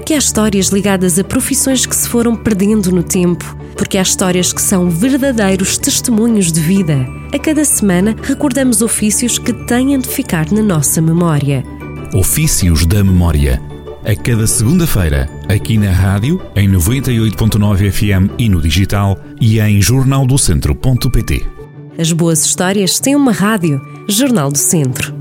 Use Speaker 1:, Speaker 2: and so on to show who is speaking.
Speaker 1: Porque há histórias ligadas a profissões que se foram perdendo no tempo. Porque há histórias que são verdadeiros testemunhos de vida. A cada semana recordamos ofícios que têm de ficar na nossa memória.
Speaker 2: Ofícios da Memória. A cada segunda-feira, aqui na rádio, em 98.9 FM e no digital e em jornaldocentro.pt.
Speaker 1: As boas histórias têm uma rádio, Jornal do Centro.